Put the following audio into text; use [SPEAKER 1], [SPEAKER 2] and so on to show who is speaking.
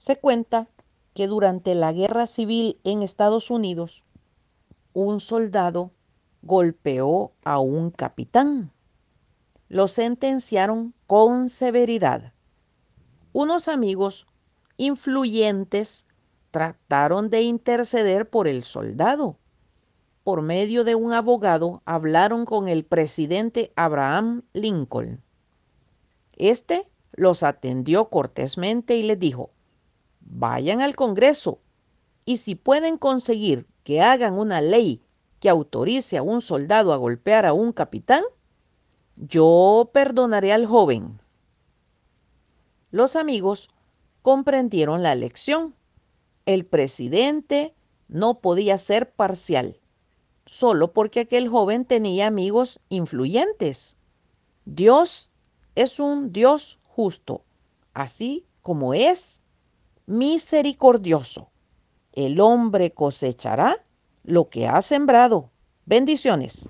[SPEAKER 1] Se cuenta que durante la guerra civil en Estados Unidos, un soldado golpeó a un capitán. Lo sentenciaron con severidad. Unos amigos influyentes trataron de interceder por el soldado. Por medio de un abogado hablaron con el presidente Abraham Lincoln. Este los atendió cortésmente y les dijo, vayan al Congreso y si pueden conseguir que hagan una ley que autorice a un soldado a golpear a un capitán, yo perdonaré al joven. Los amigos comprendieron la lección. El presidente no podía ser parcial, solo porque aquel joven tenía amigos influyentes. Dios es un Dios justo, así como es misericordioso. El hombre cosechará lo que ha sembrado. Bendiciones.